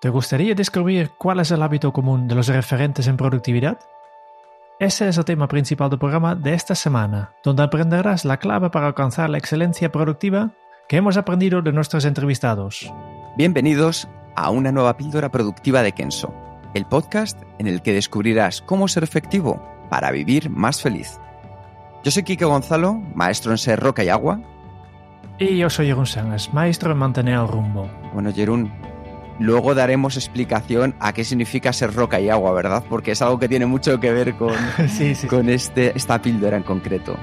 ¿Te gustaría descubrir cuál es el hábito común de los referentes en productividad? Ese es el tema principal del programa de esta semana, donde aprenderás la clave para alcanzar la excelencia productiva que hemos aprendido de nuestros entrevistados. Bienvenidos a una nueva píldora productiva de Kenso, el podcast en el que descubrirás cómo ser efectivo para vivir más feliz. Yo soy Kike Gonzalo, maestro en ser roca y agua. Y yo soy Jerún Sánchez, maestro en mantener el rumbo. Bueno, Jerún, luego daremos explicación a qué significa ser roca y agua, ¿verdad? Porque es algo que tiene mucho que ver con, Sí, sí. con este, esta píldora en concreto.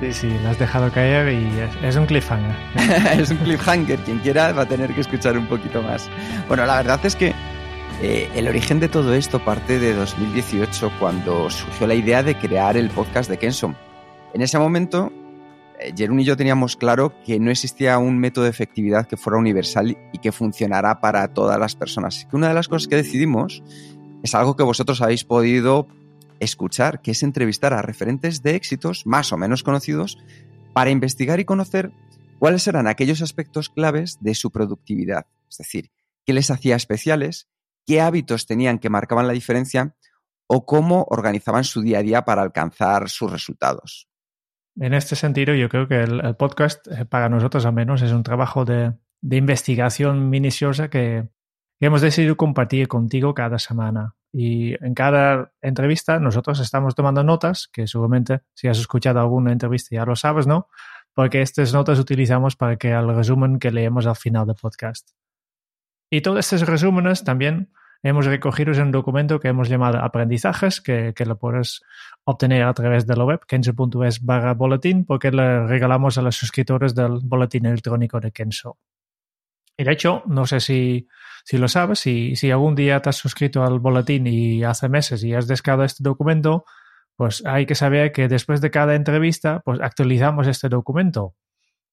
Sí, sí, la has dejado caer y es, un cliffhanger. es un cliffhanger, quien quiera va a tener que escuchar un poquito más. Bueno, la verdad es que eh, el origen de todo esto parte de 2018, cuando surgió la idea de crear el podcast de Kenson. En ese momento, Jerún y yo teníamos claro que no existía un método de efectividad que fuera universal y que funcionara para todas las personas. Así que una de las cosas que decidimos es algo que vosotros habéis podido escuchar, que es entrevistar a referentes de éxitos más o menos conocidos para investigar y conocer cuáles eran aquellos aspectos claves de su productividad. Es decir, qué les hacía especiales, qué hábitos tenían que marcaban la diferencia o cómo organizaban su día a día para alcanzar sus resultados. En este sentido, yo creo que el, podcast, eh, para nosotros al menos, es un trabajo de, investigación minuciosa que, que hemos decidido compartir contigo cada semana. Y en cada entrevista nosotros estamos tomando notas, que seguramente si has escuchado alguna entrevista ya lo sabes, ¿no? Porque estas notas utilizamos para crear el resumen que leemos al final del podcast. Y todos estos resúmenes también hemos recogido un documento que hemos llamado aprendizajes, que, que lo puedes obtener a través de la web, kenso.es barra boletín, porque le regalamos a los suscriptores del boletín electrónico de Kenso. Y de hecho, no sé si, si lo sabes, si, si algún día te has suscrito al boletín y hace meses y has descargado este documento, pues hay que saber que después de cada entrevista, pues actualizamos este documento.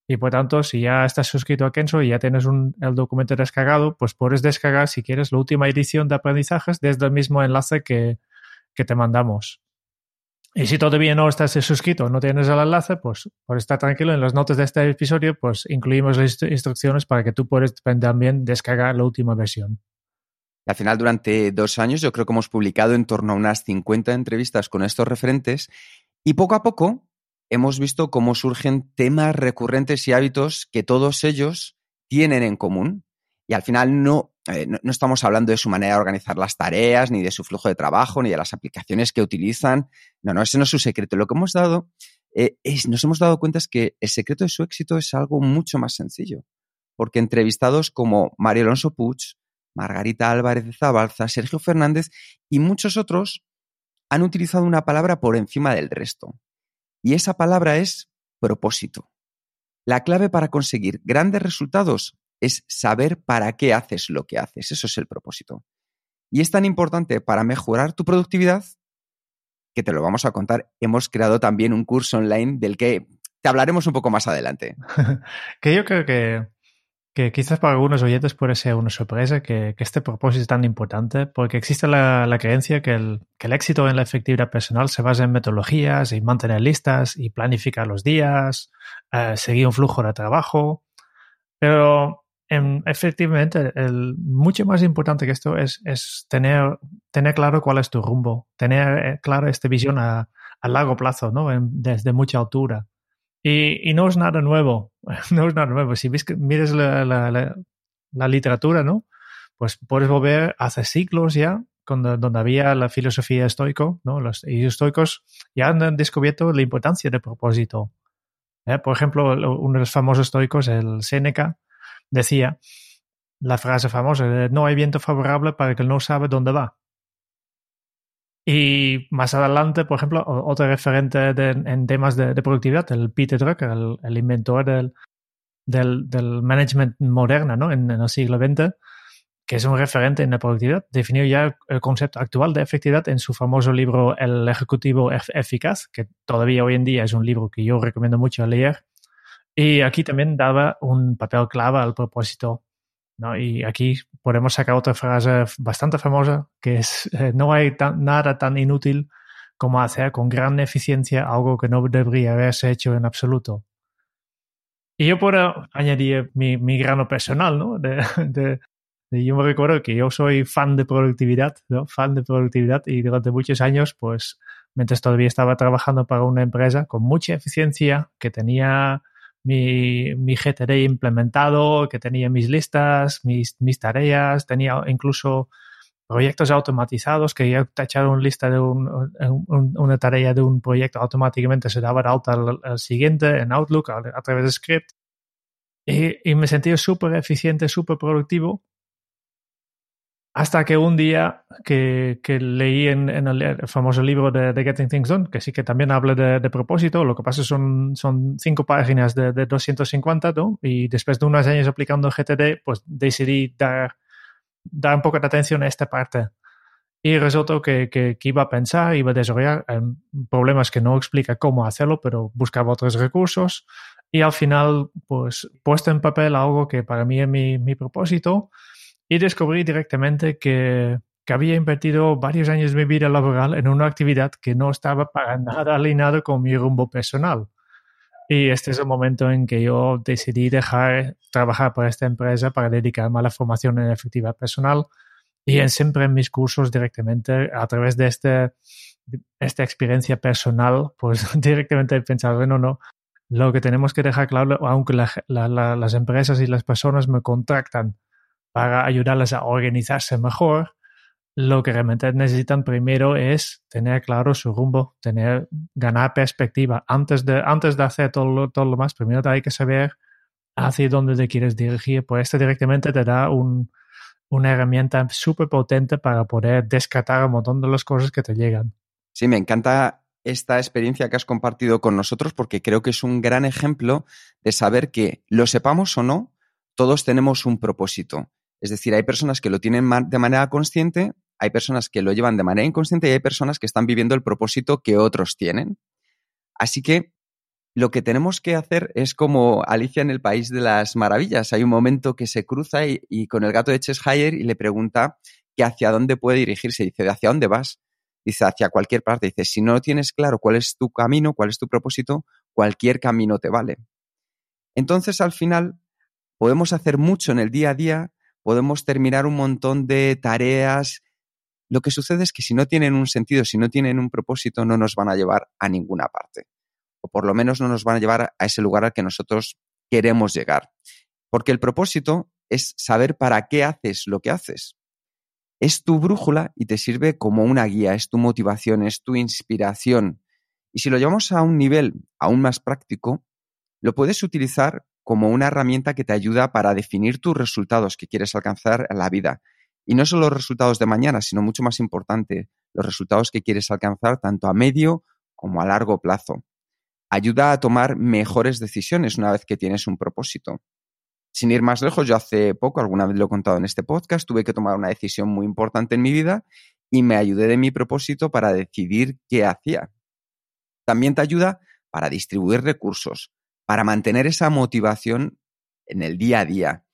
Y por tanto, si ya estás suscrito a Kenso y ya tienes un, el documento descargado, pues puedes descargar, si quieres, la última edición de aprendizajes desde el mismo enlace que, que te mandamos. Y si todavía no estás suscrito, no tienes el enlace, pues por estar tranquilo, en las notas de este episodio, pues incluimos las instru- instrucciones para que tú puedas también descargar la última versión. Al final, durante dos años, yo creo que hemos publicado en torno a unas 50 entrevistas con estos referentes y poco a poco hemos visto cómo surgen temas recurrentes y hábitos que todos ellos tienen en común. Y al final no, eh, no, no estamos hablando de su manera de organizar las tareas, ni de su flujo de trabajo, ni de las aplicaciones que utilizan. No, no, ese no es su secreto. Lo que hemos dado, eh, es, nos hemos dado cuenta es que el secreto de su éxito es algo mucho más sencillo. Porque entrevistados como Mario Alonso Puig, Margarita Álvarez de Zabalza, Sergio Fernández y muchos otros han utilizado una palabra por encima del resto. Y esa palabra es propósito. La clave para conseguir grandes resultados es saber para qué haces lo que haces. Eso es el propósito. Y es tan importante para mejorar tu productividad que te lo vamos a contar. Hemos creado también un curso online del que te hablaremos un poco más adelante. que yo creo que, que quizás para algunos oyentes puede ser una sorpresa que, este propósito es tan importante, porque existe la, creencia que el, éxito en la efectividad personal se basa en metodologías y mantener listas y planificar los días, eh, seguir un flujo de trabajo, pero en, efectivamente mucho más importante que esto es, tener, tener claro cuál es tu rumbo, tener eh, claro esta visión a, largo plazo, ¿no? Desde mucha altura. Y, y, no es nada nuevo, no es nada nuevo. Si ves que mires la, literatura, ¿no? Pues puedes volver hace siglos ya, cuando, donde había la filosofía estoico, ¿no? Los estoicos ya han descubierto la importancia del propósito. ¿Eh? Por ejemplo, uno de los famosos estoicos, el Séneca, decía la frase famosa, no hay viento favorable para el que no sabe dónde va. Y más adelante, por ejemplo, otro referente en temas de, productividad, el Peter Drucker, el, inventor del, del, management moderno ¿no? en, el siglo XX, que es un referente en la productividad, definió ya el concepto actual de efectividad en su famoso libro El Ejecutivo Eficaz, que todavía hoy en día es un libro que yo recomiendo mucho leer. Y aquí también daba un papel clave al propósito ¿no? Y aquí podemos sacar otra frase bastante famosa, que es, eh, no hay nada tan inútil como hacer con gran eficiencia algo que no debería haberse hecho en absoluto. Y yo puedo añadir mi, grano personal, ¿no? De, yo me recuerdo que yo soy fan de productividad, ¿no? Fan de productividad y durante muchos años, pues, mientras todavía estaba trabajando para una empresa con mucha eficiencia, que tenía mi, mi GTD implementado, que tenía mis listas, mis, mis tareas, tenía incluso proyectos automatizados que ya tacharon lista de un, una tarea de un proyecto automáticamente se daba de alta al, siguiente en Outlook a, través de script. Y, y me sentí súper eficiente, súper productivo hasta que un día que, que leí en, en, el famoso libro de, de, Getting Things Done, que sí que también habla de, de propósito, lo que pasa son, son cinco páginas de, de 250, ¿no? Y después de unos años aplicando GTD, pues decidí dar, dar un poco de atención a esta parte. Y resultó que, que, que, iba a pensar, iba a desarrollar problemas que no explica cómo hacerlo, pero buscaba otros recursos. Y al final, pues, puesto en papel algo que para mí es mi, mi propósito, y descubrí directamente que, había invertido varios años de mi vida laboral en una actividad que no estaba para nada alineada con mi rumbo personal. Y este es el momento en que yo decidí dejar trabajar para esta empresa para dedicarme a la formación en efectividad personal y en siempre en mis cursos directamente a través de este, esta experiencia personal, pues directamente he pensado, bueno, no, lo que tenemos que dejar claro, aunque las empresas y las personas me contractan para ayudarles a organizarse mejor, lo que realmente necesitan primero es tener claro su rumbo, tener, ganar perspectiva. Antes de, antes de hacer todo lo, todo lo más, primero hay que saber hacia dónde te quieres dirigir. Pues esto directamente te da un, una herramienta súper potente para poder descartar un montón de las cosas que te llegan. Sí, me encanta esta experiencia que has compartido con nosotros porque creo que es un gran ejemplo de saber que, lo sepamos o no, todos tenemos un propósito es decir, hay personas que lo tienen de manera consciente, hay personas que lo llevan de manera inconsciente y hay personas que están viviendo el propósito que otros tienen. Así que lo que tenemos que hacer es como Alicia en el País de las Maravillas. Hay un momento que se cruza y, con el gato de Cheshire y le pregunta que hacia dónde puede dirigirse. Dice, ¿de hacia dónde vas? Dice, hacia cualquier parte. Dice, si no tienes claro cuál es tu camino, cuál es tu propósito, cualquier camino te vale. Entonces, al final, podemos hacer mucho en el día a día podemos terminar un montón de tareas. Lo que sucede es que si no tienen un sentido, si no tienen un propósito, no nos van a llevar a ninguna parte. O por lo menos no nos van a llevar a ese lugar al que nosotros queremos llegar. Porque el propósito es saber para qué haces lo que haces. Es tu brújula y te sirve como una guía, es tu motivación, es tu inspiración. Y si lo llevamos a un nivel aún más práctico, lo puedes utilizar como una herramienta que te ayuda para definir tus resultados que quieres alcanzar en la vida. Y no solo los resultados de mañana, sino mucho más importante, los resultados que quieres alcanzar tanto a medio como a largo plazo. Ayuda a tomar mejores decisiones una vez que tienes un propósito. Sin ir más lejos, yo hace poco, alguna vez lo he contado en este podcast, tuve que tomar una decisión muy importante en mi vida y me ayudé de mi propósito para decidir qué hacía. También te ayuda para distribuir recursos, para mantener esa motivación en el día a día,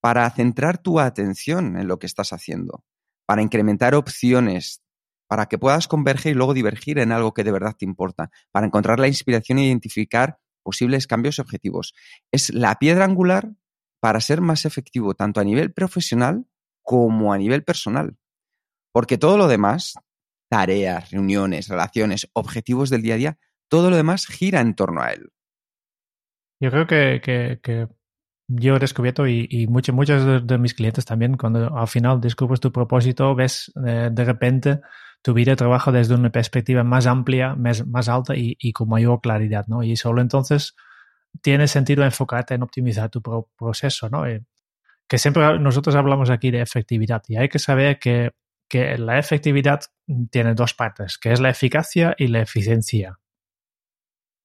para centrar tu atención en lo que estás haciendo, para incrementar opciones, para que puedas converger y luego divergir en algo que de verdad te importa, para encontrar la inspiración e identificar posibles cambios objetivos. Es la piedra angular para ser más efectivo tanto a nivel profesional como a nivel personal. Porque todo lo demás, tareas, reuniones, relaciones, objetivos del día a día, todo lo demás gira en torno a él. Yo creo que, que, yo he descubierto y, y muchos, muchos de, mis clientes también, cuando al final descubres tu propósito, ves eh, de repente tu vida de trabajo desde una perspectiva más amplia, más, más alta y, y, con mayor claridad, ¿no? Y solo entonces tiene sentido enfocarte en optimizar tu proceso, ¿no? que siempre nosotros hablamos aquí de efectividad y hay que saber que que la efectividad tiene dos partes, que es la eficacia y la eficiencia.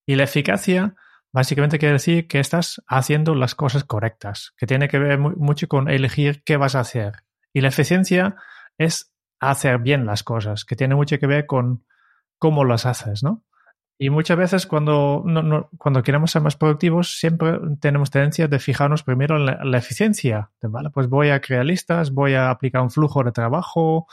Y la eficacia básicamente quiere decir que estás haciendo las cosas correctas, que tiene que ver mucho con elegir qué vas a hacer. Y la eficiencia es hacer bien las cosas, que tiene mucho que ver con cómo las haces, ¿no? Y muchas veces cuando, cuando queremos ser más productivos, siempre tenemos tendencia de fijarnos primero en la, eficiencia. ¿vale? Pues voy a crear listas, voy a aplicar un flujo de trabajo,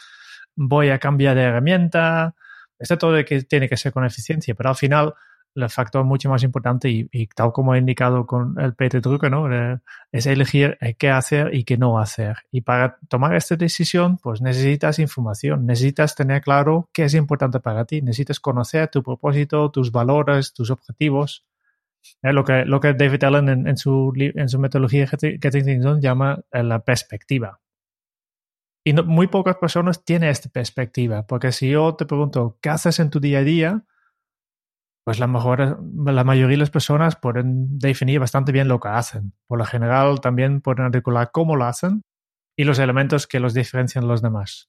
voy a cambiar de herramienta. Esto todo que tiene que ser con eficiencia, pero al final el factor mucho más importante y, tal como he indicado con el Peter Drucker, ¿no? Eh, es elegir eh, qué hacer y qué no hacer. Y para tomar esta decisión, pues necesitas información, necesitas tener claro qué es importante para ti, necesitas conocer tu propósito, tus valores, tus objetivos. Eh, lo, que, lo que David Allen en, su, en su metodología Getting Things Done llama la perspectiva. Y muy pocas personas tienen esta perspectiva, porque si yo te pregunto, ¿qué haces en tu día a día? Pues la, mayoría de las personas pueden definir bastante bien lo que hacen. Por lo general también pueden articular cómo lo hacen y los elementos que los diferencian de los demás.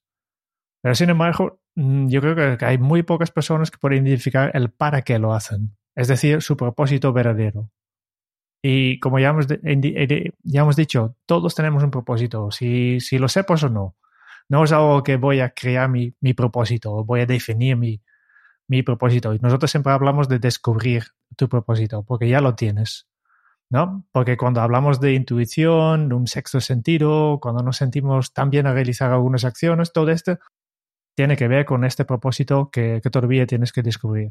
Pero sin embargo, mm, yo creo que hay muy pocas personas que pueden identificar el para qué lo hacen, es decir, su propósito verdadero. Y como ya hemos, ya hemos dicho, todos tenemos un propósito, si, si lo sepas o no. No es algo que voy a crear mi, mi propósito, voy a definir mi, mi propósito. Y nosotros siempre hablamos de descubrir tu propósito, porque ya lo tienes. ¿No? Porque cuando hablamos de intuición, un sexto sentido, cuando nos sentimos tan bien a realizar algunas acciones, todo esto tiene que ver con este propósito que, todavía tienes que descubrir.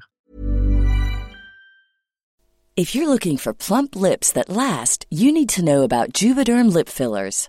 If you're looking for plump lips that last, you need to know about lip fillers.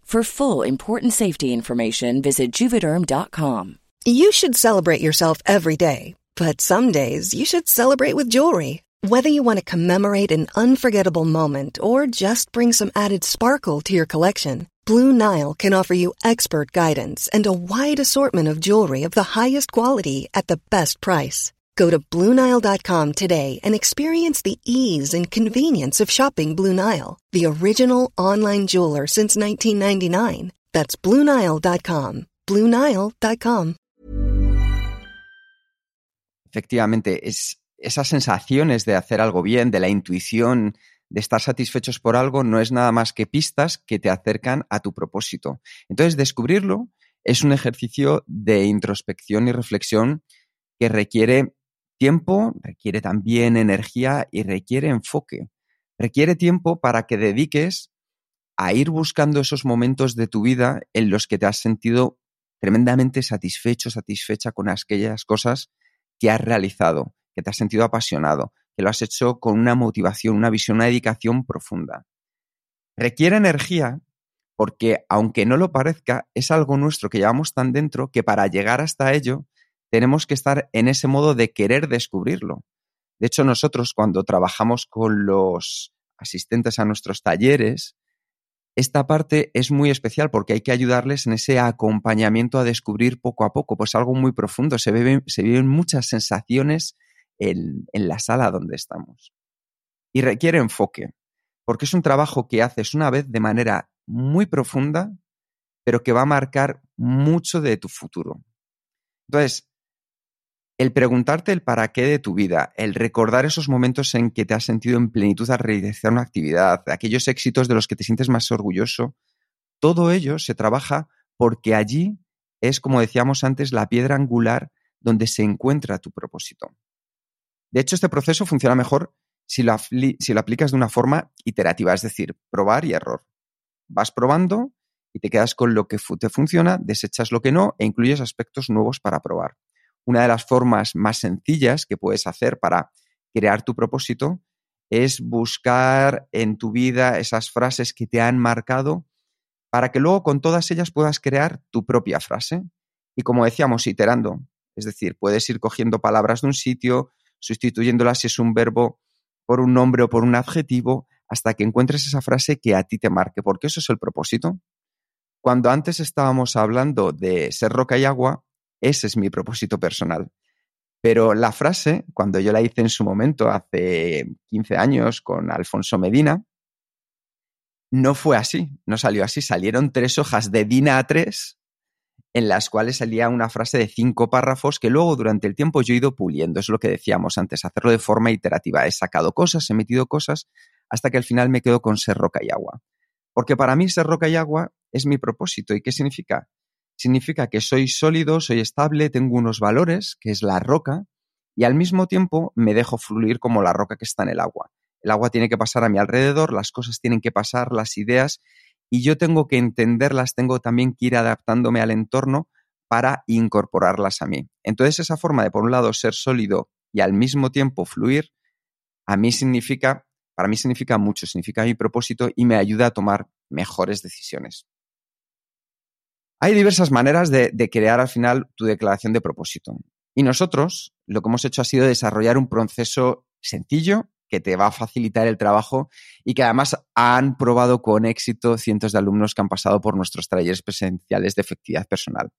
For full important safety information, visit juvederm.com. You should celebrate yourself every day, but some days you should celebrate with jewelry. Whether you want to commemorate an unforgettable moment or just bring some added sparkle to your collection, Blue Nile can offer you expert guidance and a wide assortment of jewelry of the highest quality at the best price. Go to Bluenile.com today and experience the ease and convenience of shopping Blue Nile, the original online jeweler since 1999. That's Bluenile.com. Bluenile.com. Efectivamente, es esas sensaciones de hacer algo bien, de la intuición, de estar satisfechos por algo, no es nada más que pistas que te acercan a tu propósito. Entonces, descubrirlo es un ejercicio de introspección y reflexión que requiere Tiempo requiere también energía y requiere enfoque. Requiere tiempo para que dediques a ir buscando esos momentos de tu vida en los que te has sentido tremendamente satisfecho, satisfecha con aquellas cosas que has realizado, que te has sentido apasionado, que lo has hecho con una motivación, una visión, una dedicación profunda. Requiere energía porque, aunque no lo parezca, es algo nuestro que llevamos tan dentro que para llegar hasta ello tenemos que estar en ese modo de querer descubrirlo. De hecho, nosotros cuando trabajamos con los asistentes a nuestros talleres, esta parte es muy especial porque hay que ayudarles en ese acompañamiento a descubrir poco a poco, pues algo muy profundo. Se, viven muchas sensaciones en, en la sala donde estamos. Y requiere enfoque, porque es un trabajo que haces una vez de manera muy profunda, pero que va a marcar mucho de tu futuro. Entonces, el preguntarte el para qué de tu vida, el recordar esos momentos en que te has sentido en plenitud al realizar una actividad, aquellos éxitos de los que te sientes más orgulloso, todo ello se trabaja porque allí es, como decíamos antes, la piedra angular donde se encuentra tu propósito. De hecho, este proceso funciona mejor si lo, aplicas de una forma iterativa, es decir, probar y error. Vas probando y te quedas con lo que te funciona, desechas lo que no e incluyes aspectos nuevos para probar. Una de las formas más sencillas que puedes hacer para crear tu propósito es buscar en tu vida esas frases que te han marcado para que luego con todas ellas puedas crear tu propia frase. Y como decíamos, iterando. Es decir, puedes ir cogiendo palabras de un sitio, sustituyéndolas si es un verbo por un nombre o por un adjetivo, hasta que encuentres esa frase que a ti te marque, porque eso es el propósito. Cuando antes estábamos hablando de ser roca y agua, ese es mi propósito personal. Pero la frase, cuando yo la hice en su momento, hace 15 años, con Alfonso Medina, no fue así, no salió así. Salieron tres hojas de DINA A3 en las cuales salía una frase de cinco párrafos que luego durante el tiempo yo he ido puliendo. Es lo que decíamos antes, hacerlo de forma iterativa. He sacado cosas, he metido cosas, hasta que al final me quedo con ser roca y agua. Porque para mí ser roca y agua es mi propósito. ¿Y qué significa? Significa que soy sólido, soy estable, tengo unos valores, que es la roca, y al mismo tiempo me dejo fluir como la roca que está en el agua. El agua tiene que pasar a mi alrededor, las cosas tienen que pasar, las ideas, y yo tengo que entenderlas, tengo también que ir adaptándome al entorno para incorporarlas a mí. Entonces esa forma de, por un lado, ser sólido y al mismo tiempo fluir, a mí significa para mí significa mucho, significa mi propósito y me ayuda a tomar mejores decisiones. Hay diversas maneras de, crear al final tu declaración de propósito. Y nosotros lo que hemos hecho ha sido desarrollar un proceso sencillo que te va a facilitar el trabajo y que además han probado con éxito cientos de alumnos que han pasado por nuestros talleres presenciales de efectividad personal.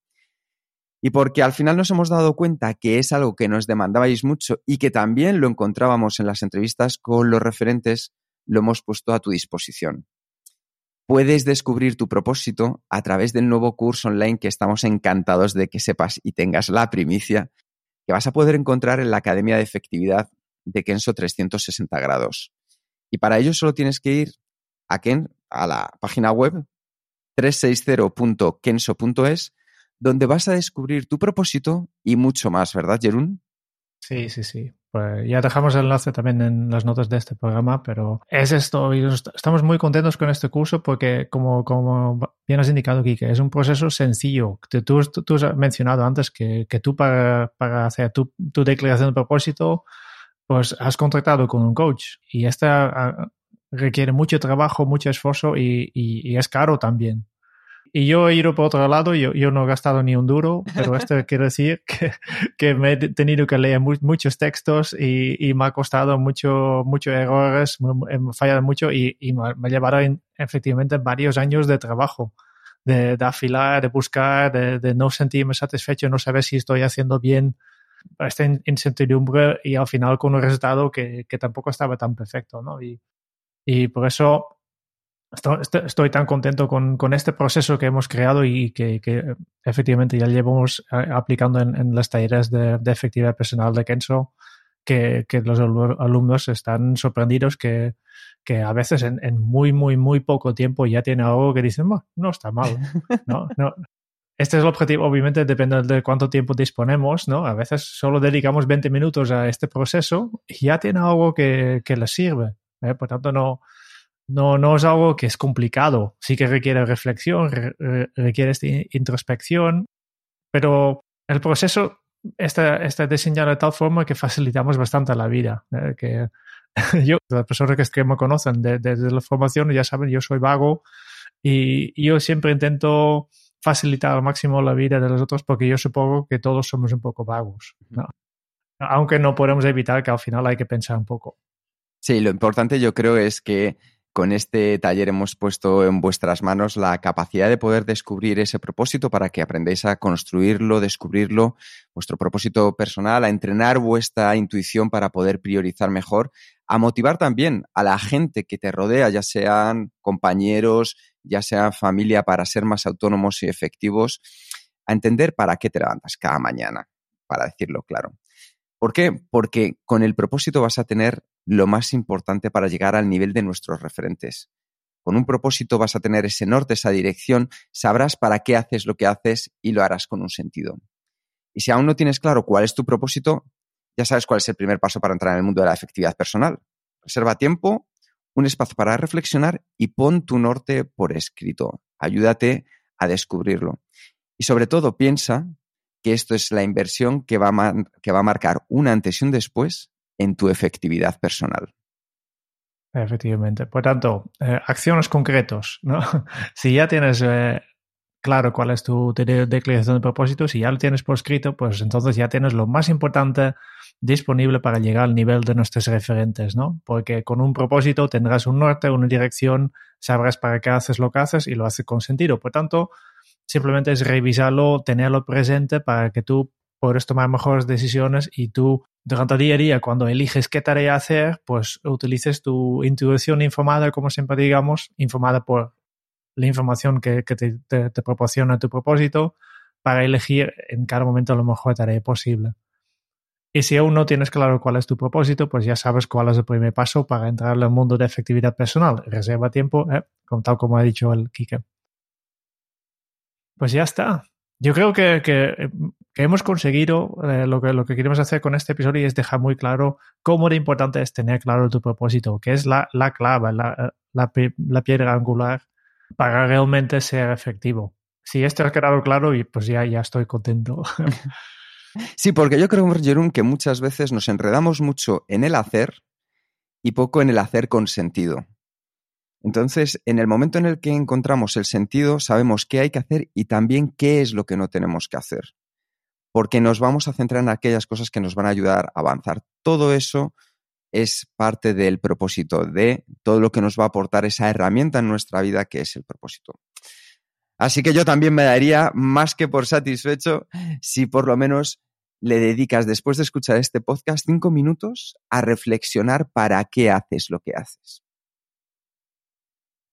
Y porque al final nos hemos dado cuenta que es algo que nos demandabais mucho y que también lo encontrábamos en las entrevistas con los referentes, lo hemos puesto a tu disposición. Puedes descubrir tu propósito a través del nuevo curso online que estamos encantados de que sepas y tengas la primicia que vas a poder encontrar en la Academia de Efectividad de Kenso 360 grados. Y para ello solo tienes que ir a, Ken, a la página web 360.kenso.es donde vas a descubrir tu propósito y mucho más, ¿verdad, Jerún? Sí, sí, sí. Pues ya dejamos el enlace también en las notas de este programa, pero es esto. Y estamos muy contentos con este curso porque, como, como bien has indicado, Kike, es un proceso sencillo. Tú, tú, has mencionado antes que, que tú para, para hacer tu, tu, declaración de propósito, pues has contratado con un coach. Y esta ah, requiere mucho trabajo, mucho esfuerzo y, y es caro también. Y yo he ido por otro lado, yo, yo no he gastado ni un duro, pero esto quiere decir que, que, me he tenido que leer muchos textos y, y, me ha costado mucho, muchos errores, he fallado mucho y, y me, me, ha llevado efectivamente varios años de trabajo, de, de afilar, de buscar, de, de, no sentirme satisfecho, no saber si estoy haciendo bien esta incertidumbre y al final con un resultado que, que tampoco estaba tan perfecto, ¿no? Y, y por eso estoy, tan contento con, con, este proceso que hemos creado y que, que efectivamente ya llevamos eh, aplicando en, en las talleres de, de, efectividad personal de Kenso, que, que, los alumnos están sorprendidos que, que a veces en, en, muy, muy, muy poco tiempo ya tiene algo que dicen, no está mal. No, no. Este es el objetivo, obviamente depende de cuánto tiempo disponemos, ¿no? A veces solo dedicamos 20 minutos a este proceso y ya tiene algo que, que les sirve. ¿eh? Por tanto, no, no, no es algo que es complicado. Sí que requiere reflexión, requiere esta introspección, pero el proceso está, está, diseñado de tal forma que facilitamos bastante la vida. ¿eh? Que yo, las personas que, me conocen desde de, la formación ya saben, yo soy vago y, y yo siempre intento facilitar al máximo la vida de los otros porque yo supongo que todos somos un poco vagos. ¿no? Aunque no podemos evitar que al final hay que pensar un poco. Sí, lo importante yo creo es que con este taller hemos puesto en vuestras manos la capacidad de poder descubrir ese propósito para que aprendáis a construirlo, descubrirlo, vuestro propósito personal, a entrenar vuestra intuición para poder priorizar mejor, a motivar también a la gente que te rodea, ya sean compañeros, ya sea familia, para ser más autónomos y efectivos, a entender para qué te levantas cada mañana, para decirlo claro. ¿Por qué? Porque con el propósito vas a tener lo más importante para llegar al nivel de nuestros referentes. con un propósito vas a tener ese norte, esa dirección, sabrás para qué haces lo que haces y lo harás con un sentido. Y si aún no tienes claro cuál es tu propósito, ya sabes cuál es el primer paso para entrar en el mundo de la efectividad personal. Reserva tiempo, un espacio para reflexionar y pon tu norte por escrito. Ayúdate a descubrirlo. Y sobre todo piensa que esto es la inversión que va a, que va a marcar un antes y un después en tu efectividad personal. Efectivamente. Por tanto, eh, acciones concretos, ¿no? si ya tienes eh, claro cuál es tu declaración de propósito, si ya lo tienes por escrito, pues entonces ya tienes lo más importante disponible para llegar al nivel de nuestros referentes, ¿no? Porque con un propósito tendrás un norte, una dirección, sabrás para qué haces lo que haces y lo haces con sentido. Por tanto, simplemente es revisarlo, tenerlo presente para que tú puedas tomar mejores decisiones y tú durante el día a cuando eliges qué tarea hacer, pues utilices tu intuición informada, como siempre digamos, informada por la información que, te, proporciona tu propósito para elegir en cada momento la mejor tarea posible. Y si aún no tienes claro cuál es tu propósito, pues ya sabes cuál es el primer paso para entrar al mundo de efectividad personal. Reserva tiempo, eh, tal como ha dicho el Kike. Pues ya está. Yo creo que, que, hemos conseguido eh, lo, que, lo que queremos hacer con este episodio y es dejar muy claro cómo de importante es tener claro tu propósito, que es la, la clave, la, la, piedra angular para realmente ser efectivo. Si esto ha quedado claro, pues ya, ya estoy contento. Sí, porque yo creo, Jerón, que muchas veces nos enredamos mucho en el hacer y poco en el hacer con sentido. Entonces, en el momento en el que encontramos el sentido, sabemos qué hay que hacer y también qué es lo que no tenemos que hacer. Porque nos vamos a centrar en aquellas cosas que nos van a ayudar a avanzar. Todo eso es parte del propósito de todo lo que nos va a aportar esa herramienta en nuestra vida que es el propósito. Así que yo también me daría más que por satisfecho si por lo menos le dedicas después de escuchar este podcast cinco minutos a reflexionar para qué haces lo que haces.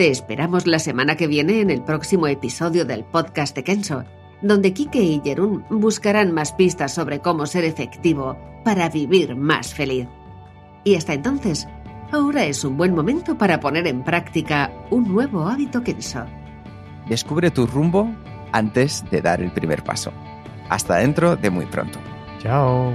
Te esperamos la semana que viene en el próximo episodio del podcast de Kenso, donde Kike y Jerún buscarán más pistas sobre cómo ser efectivo para vivir más feliz. Y hasta entonces, ahora es un buen momento para poner en práctica un nuevo hábito Kenso. Descubre tu rumbo antes de dar el primer paso. Hasta dentro de muy pronto. Chao.